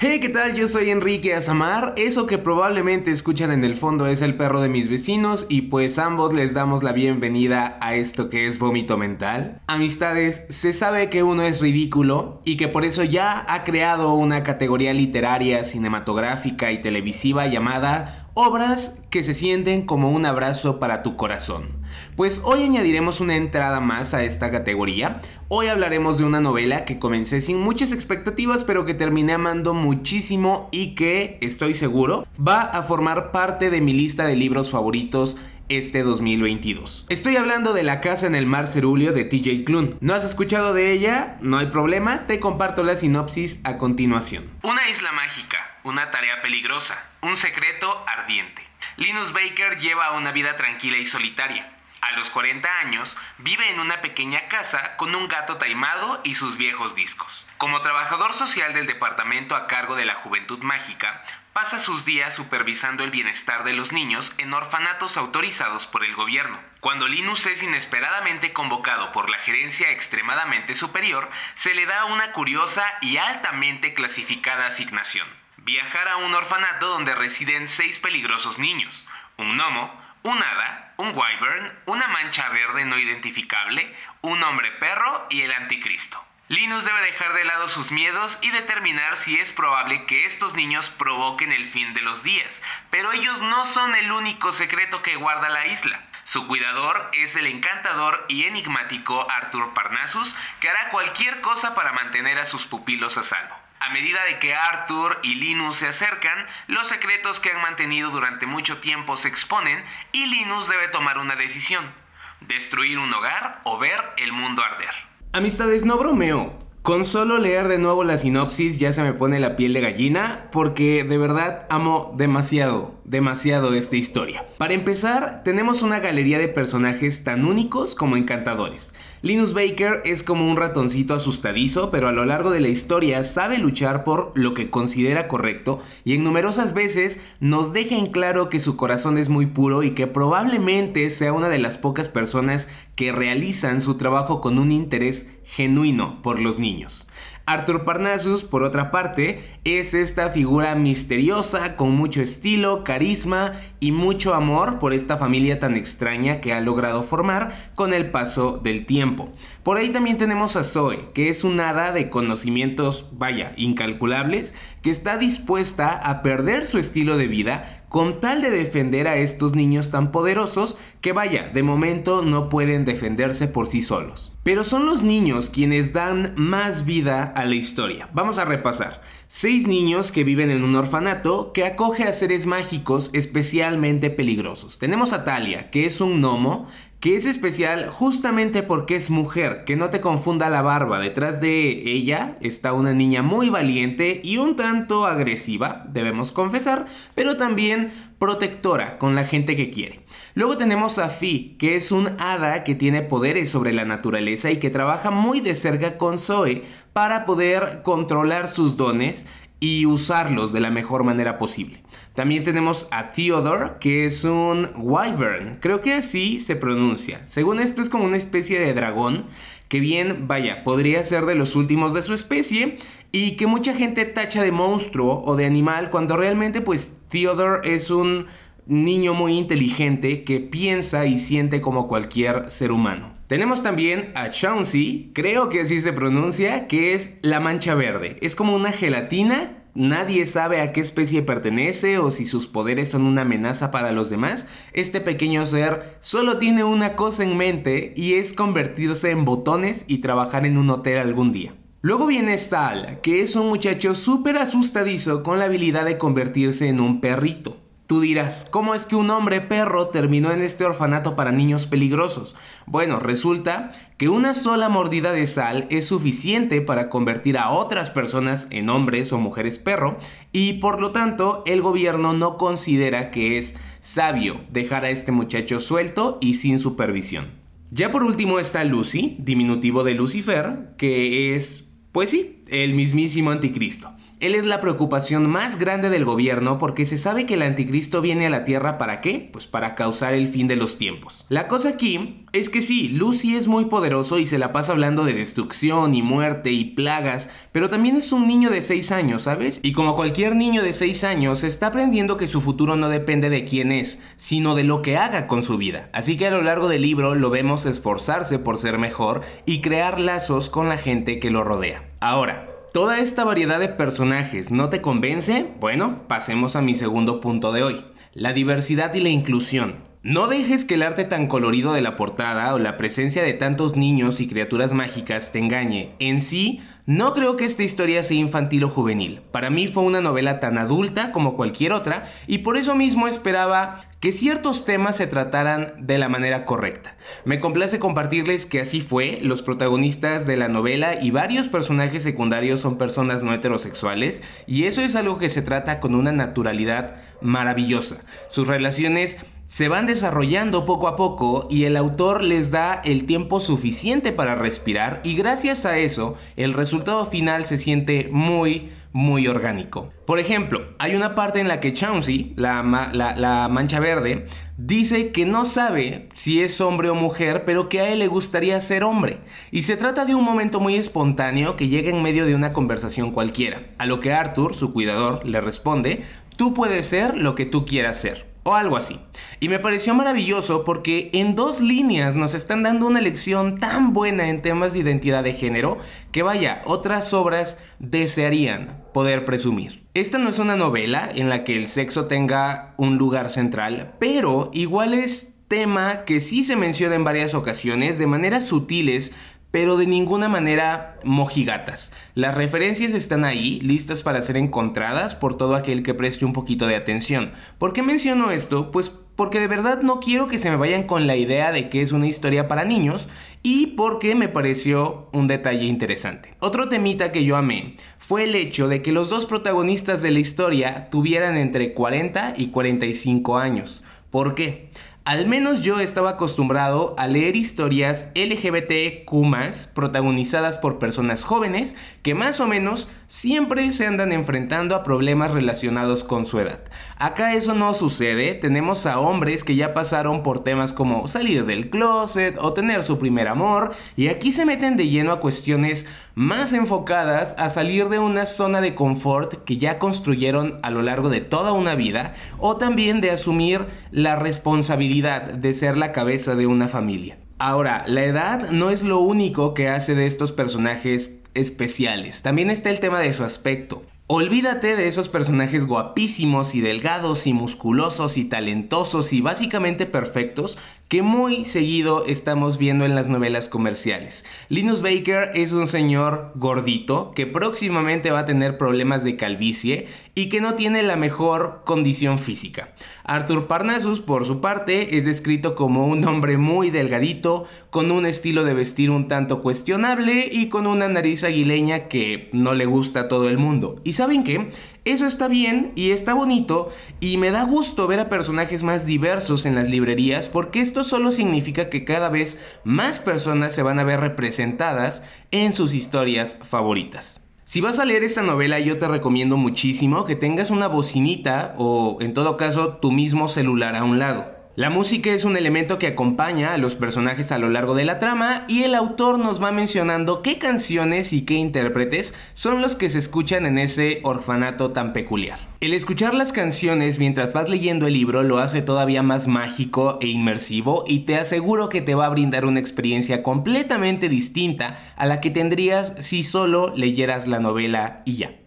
Hey, ¿qué tal? Yo soy Enrique Azamar. Eso que probablemente escuchan en el fondo es el perro de mis vecinos y pues ambos les damos la bienvenida a esto que es vómito mental. Amistades, se sabe que uno es ridículo y que por eso ya ha creado una categoría literaria, cinematográfica y televisiva llamada obras que se sienten como un abrazo para tu corazón. Pues hoy añadiremos una entrada más a esta categoría. Hoy hablaremos de una novela que comencé sin muchas expectativas pero que terminé amando muchísimo y que, estoy seguro, va a formar parte de mi lista de libros favoritos este 2022. Estoy hablando de La casa en el mar cerulio de TJ Klune. ¿No has escuchado de ella? No hay problema, te comparto la sinopsis a continuación. Una isla mágica, una tarea peligrosa, un secreto ardiente. Linus Baker lleva una vida tranquila y solitaria. A los 40 años, vive en una pequeña casa con un gato taimado y sus viejos discos. Como trabajador social del departamento a cargo de la Juventud Mágica, pasa sus días supervisando el bienestar de los niños en orfanatos autorizados por el gobierno. Cuando Linus es inesperadamente convocado por la gerencia extremadamente superior, se le da una curiosa y altamente clasificada asignación. Viajar a un orfanato donde residen seis peligrosos niños, un gnomo, un hada, un wyvern, una mancha verde no identificable, un hombre perro y el anticristo. Linus debe dejar de lado sus miedos y determinar si es probable que estos niños provoquen el fin de los días, pero ellos no son el único secreto que guarda la isla. Su cuidador es el encantador y enigmático Arthur Parnassus, que hará cualquier cosa para mantener a sus pupilos a salvo. A medida de que Arthur y Linus se acercan, los secretos que han mantenido durante mucho tiempo se exponen y Linus debe tomar una decisión, destruir un hogar o ver el mundo arder. Amistades, no bromeo. Con solo leer de nuevo la sinopsis ya se me pone la piel de gallina porque de verdad amo demasiado, demasiado esta historia. Para empezar, tenemos una galería de personajes tan únicos como encantadores. Linus Baker es como un ratoncito asustadizo, pero a lo largo de la historia sabe luchar por lo que considera correcto y en numerosas veces nos deja en claro que su corazón es muy puro y que probablemente sea una de las pocas personas que realizan su trabajo con un interés genuino por los niños. Arthur Parnassus, por otra parte, es esta figura misteriosa con mucho estilo, carisma y mucho amor por esta familia tan extraña que ha logrado formar con el paso del tiempo. Por ahí también tenemos a Zoe, que es un hada de conocimientos, vaya, incalculables, que está dispuesta a perder su estilo de vida con tal de defender a estos niños tan poderosos que vaya, de momento no pueden defenderse por sí solos. Pero son los niños quienes dan más vida a la historia. Vamos a repasar. Seis niños que viven en un orfanato que acoge a seres mágicos especialmente peligrosos. Tenemos a Talia, que es un gnomo que es especial justamente porque es mujer, que no te confunda la barba, detrás de ella está una niña muy valiente y un tanto agresiva, debemos confesar, pero también protectora con la gente que quiere. Luego tenemos a Fi, que es un hada que tiene poderes sobre la naturaleza y que trabaja muy de cerca con Zoe para poder controlar sus dones y usarlos de la mejor manera posible. También tenemos a Theodore, que es un wyvern, creo que así se pronuncia. Según esto es como una especie de dragón, que bien, vaya, podría ser de los últimos de su especie y que mucha gente tacha de monstruo o de animal cuando realmente pues Theodore es un niño muy inteligente que piensa y siente como cualquier ser humano. Tenemos también a Chauncey, creo que así se pronuncia, que es la mancha verde. Es como una gelatina Nadie sabe a qué especie pertenece o si sus poderes son una amenaza para los demás. Este pequeño ser solo tiene una cosa en mente y es convertirse en botones y trabajar en un hotel algún día. Luego viene Sal, que es un muchacho súper asustadizo con la habilidad de convertirse en un perrito. Tú dirás, ¿cómo es que un hombre perro terminó en este orfanato para niños peligrosos? Bueno, resulta que una sola mordida de sal es suficiente para convertir a otras personas en hombres o mujeres perro y por lo tanto el gobierno no considera que es sabio dejar a este muchacho suelto y sin supervisión. Ya por último está Lucy, diminutivo de Lucifer, que es, pues sí, el mismísimo anticristo. Él es la preocupación más grande del gobierno porque se sabe que el anticristo viene a la Tierra para qué? Pues para causar el fin de los tiempos. La cosa aquí es que sí, Lucy es muy poderoso y se la pasa hablando de destrucción y muerte y plagas, pero también es un niño de 6 años, ¿sabes? Y como cualquier niño de 6 años, está aprendiendo que su futuro no depende de quién es, sino de lo que haga con su vida. Así que a lo largo del libro lo vemos esforzarse por ser mejor y crear lazos con la gente que lo rodea. Ahora, ¿Toda esta variedad de personajes no te convence? Bueno, pasemos a mi segundo punto de hoy, la diversidad y la inclusión. No dejes que el arte tan colorido de la portada o la presencia de tantos niños y criaturas mágicas te engañe. En sí, no creo que esta historia sea infantil o juvenil. Para mí fue una novela tan adulta como cualquier otra y por eso mismo esperaba que ciertos temas se trataran de la manera correcta. Me complace compartirles que así fue, los protagonistas de la novela y varios personajes secundarios son personas no heterosexuales y eso es algo que se trata con una naturalidad maravillosa. Sus relaciones se van desarrollando poco a poco y el autor les da el tiempo suficiente para respirar y gracias a eso el resultado final se siente muy muy orgánico. Por ejemplo, hay una parte en la que Chauncey, la, la, mancha verde, dice que no sabe si es hombre o mujer, pero que a él le gustaría ser hombre. Y se trata de un momento muy espontáneo que llega en medio de una conversación cualquiera, a lo que Arthur, su cuidador, le responde, tú puedes ser lo que tú quieras ser o algo así. Y me pareció maravilloso porque en dos líneas nos están dando una lección tan buena en temas de identidad de género que vaya, otras obras desearían poder presumir. Esta no es una novela en la que el sexo tenga un lugar central, pero igual es tema que sí se menciona en varias ocasiones de maneras sutiles pero de ninguna manera mojigatas. Las referencias están ahí, listas para ser encontradas por todo aquel que preste un poquito de atención. ¿Por qué menciono esto? Pues porque de verdad no quiero que se me vayan con la idea de que es una historia para niños y porque me pareció un detalle interesante. Otro temita que yo amé fue el hecho de que los dos protagonistas de la historia tuvieran entre 40 y 45 años. ¿Por qué? Al menos yo estaba acostumbrado a leer historias LGBTQ protagonizadas por personas jóvenes que más o menos siempre se andan enfrentando a problemas relacionados con su edad. Acá eso no sucede, tenemos a hombres que ya pasaron por temas como salir del closet o tener su primer amor y aquí se meten de lleno a cuestiones más enfocadas a salir de una zona de confort que ya construyeron a lo largo de toda una vida o también de asumir la responsabilidad de ser la cabeza de una familia. Ahora, la edad no es lo único que hace de estos personajes especiales. También está el tema de su aspecto. Olvídate de esos personajes guapísimos y delgados y musculosos y talentosos y básicamente perfectos que muy seguido estamos viendo en las novelas comerciales. Linus Baker es un señor gordito que próximamente va a tener problemas de calvicie y que no tiene la mejor condición física. Arthur Parnassus, por su parte, es descrito como un hombre muy delgadito, con un estilo de vestir un tanto cuestionable y con una nariz aguileña que no le gusta a todo el mundo. ¿Y saben qué? Eso está bien y está bonito y me da gusto ver a personajes más diversos en las librerías porque esto solo significa que cada vez más personas se van a ver representadas en sus historias favoritas. Si vas a leer esta novela yo te recomiendo muchísimo que tengas una bocinita o en todo caso tu mismo celular a un lado. La música es un elemento que acompaña a los personajes a lo largo de la trama y el autor nos va mencionando qué canciones y qué intérpretes son los que se escuchan en ese orfanato tan peculiar. El escuchar las canciones mientras vas leyendo el libro lo hace todavía más mágico e inmersivo y te aseguro que te va a brindar una experiencia completamente distinta a la que tendrías si solo leyeras la novela y ya.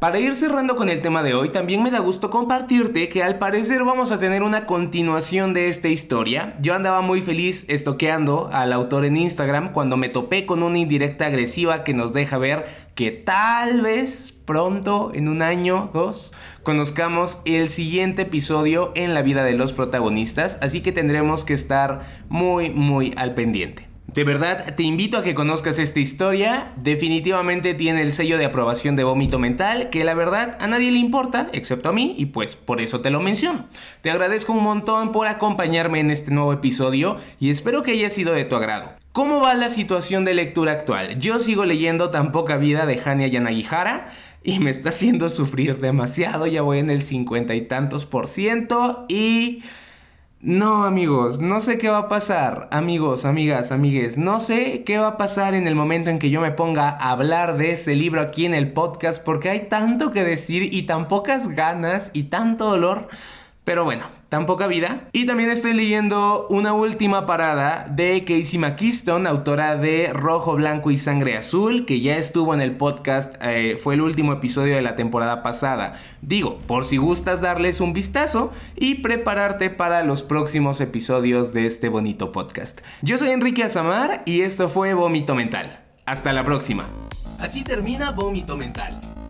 Para ir cerrando con el tema de hoy, también me da gusto compartirte que al parecer vamos a tener una continuación de esta historia. Yo andaba muy feliz estoqueando al autor en Instagram cuando me topé con una indirecta agresiva que nos deja ver que tal vez pronto, en un año, dos, conozcamos el siguiente episodio en la vida de los protagonistas, así que tendremos que estar muy, muy al pendiente. De verdad, te invito a que conozcas esta historia. Definitivamente tiene el sello de aprobación de vómito mental, que la verdad a nadie le importa, excepto a mí, y pues por eso te lo menciono. Te agradezco un montón por acompañarme en este nuevo episodio y espero que haya sido de tu agrado. ¿Cómo va la situación de lectura actual? Yo sigo leyendo Tan poca vida de Hania Yanagihara y me está haciendo sufrir demasiado, ya voy en el cincuenta y tantos por ciento y... No, amigos, no sé qué va a pasar, amigos, amigas, amigues, no sé qué va a pasar en el momento en que yo me ponga a hablar de este libro aquí en el podcast porque hay tanto que decir y tan pocas ganas y tanto dolor. Pero bueno, tan poca vida. Y también estoy leyendo una última parada de Casey McKeeston, autora de Rojo, Blanco y Sangre Azul, que ya estuvo en el podcast, eh, fue el último episodio de la temporada pasada. Digo, por si gustas darles un vistazo y prepararte para los próximos episodios de este bonito podcast. Yo soy Enrique Azamar y esto fue Vómito Mental. Hasta la próxima. Así termina Vómito Mental.